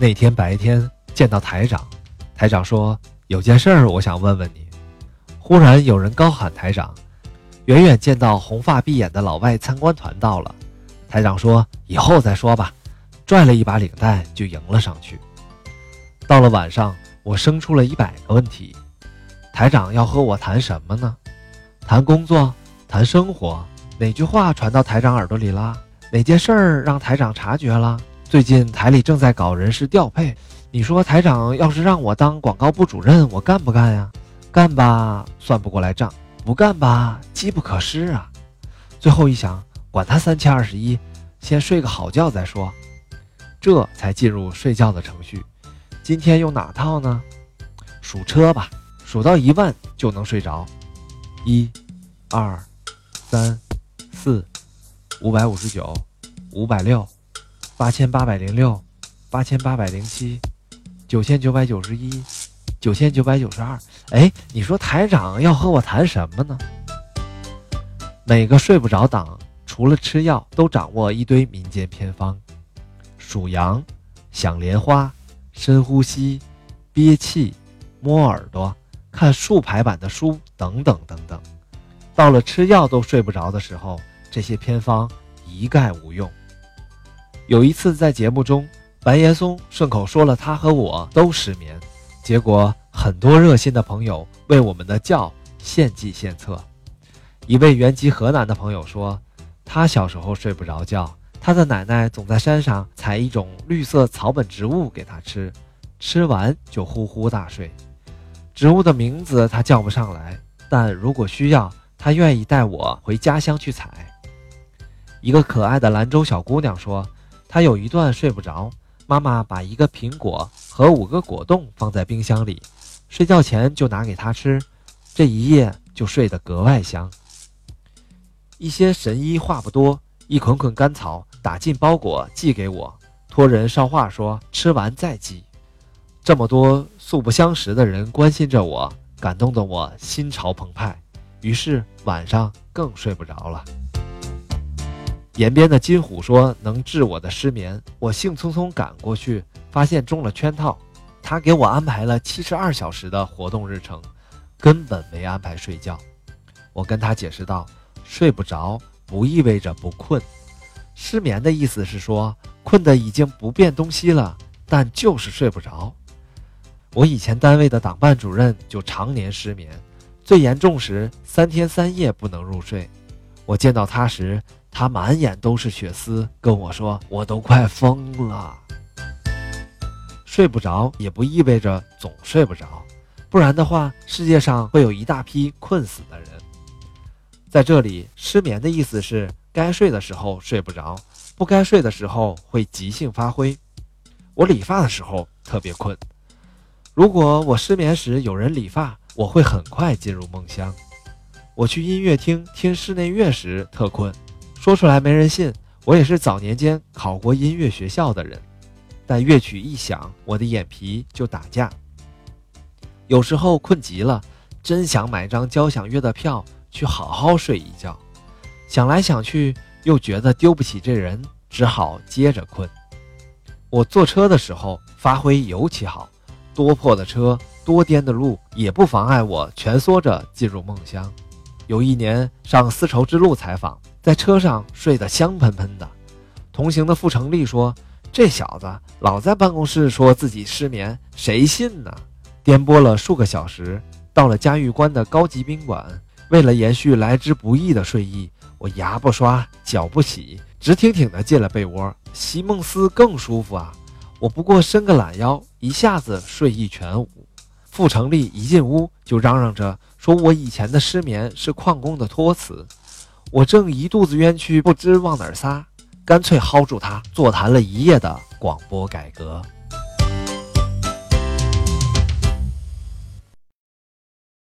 那天白天见到台长，台长说有件事儿我想问问你。忽然有人高喊台长，远远见到红发碧眼的老外参观团到了。台长说以后再说吧，拽了一把领带就迎了上去。到了晚上，我生出了一百个问题。台长要和我谈什么呢？谈工作，谈生活。哪句话传到台长耳朵里了？哪件事儿让台长察觉了？最近台里正在搞人事调配，你说台长要是让我当广告部主任，我干不干呀？干吧，算不过来账；不干吧，机不可失啊。最后一想，管他三七二十一，先睡个好觉再说。这才进入睡觉的程序。今天用哪套呢？数车吧，数到一万就能睡着。一、二、三、四、五百五十九、五百六。八千八百零六，八千八百零七，九千九百九十一，九千九百九十二。哎，你说台长要和我谈什么呢？每个睡不着党除了吃药，都掌握一堆民间偏方：数羊、想莲花、深呼吸、憋气、摸耳朵、看竖排版的书等等等等。到了吃药都睡不着的时候，这些偏方一概无用。有一次在节目中，白岩松顺口说了他和我都失眠，结果很多热心的朋友为我们的觉献计献策。一位原籍河南的朋友说，他小时候睡不着觉，他的奶奶总在山上采一种绿色草本植物给他吃，吃完就呼呼大睡。植物的名字他叫不上来，但如果需要，他愿意带我回家乡去采。一个可爱的兰州小姑娘说。他有一段睡不着，妈妈把一个苹果和五个果冻放在冰箱里，睡觉前就拿给他吃，这一夜就睡得格外香。一些神医话不多，一捆捆甘草打进包裹寄给我，托人捎话说吃完再寄。这么多素不相识的人关心着我，感动得我心潮澎湃，于是晚上更睡不着了。延边的金虎说能治我的失眠，我兴匆匆赶过去，发现中了圈套。他给我安排了七十二小时的活动日程，根本没安排睡觉。我跟他解释道：睡不着不意味着不困，失眠的意思是说困得已经不变东西了，但就是睡不着。我以前单位的党办主任就常年失眠，最严重时三天三夜不能入睡。我见到他时。他满眼都是血丝，跟我说：“我都快疯了，睡不着也不意味着总睡不着，不然的话，世界上会有一大批困死的人。”在这里，失眠的意思是该睡的时候睡不着，不该睡的时候会即兴发挥。我理发的时候特别困，如果我失眠时有人理发，我会很快进入梦乡。我去音乐厅听室内乐时特困。说出来没人信，我也是早年间考过音乐学校的人，但乐曲一响，我的眼皮就打架。有时候困极了，真想买张交响乐的票去好好睡一觉，想来想去又觉得丢不起这人，只好接着困。我坐车的时候发挥尤其好，多破的车，多颠的路也不妨碍我蜷缩着进入梦乡。有一年上丝绸之路采访。在车上睡得香喷喷的，同行的傅成立说：“这小子老在办公室说自己失眠，谁信呢？”颠簸了数个小时，到了嘉峪关的高级宾馆。为了延续来之不易的睡意，我牙不刷，脚不洗，直挺挺地进了被窝。席梦思更舒服啊！我不过伸个懒腰，一下子睡意全无。傅成立一进屋就嚷嚷着说：“我以前的失眠是矿工的托词。”我正一肚子冤屈，不知往哪儿撒，干脆薅住他，座谈了一夜的广播改革。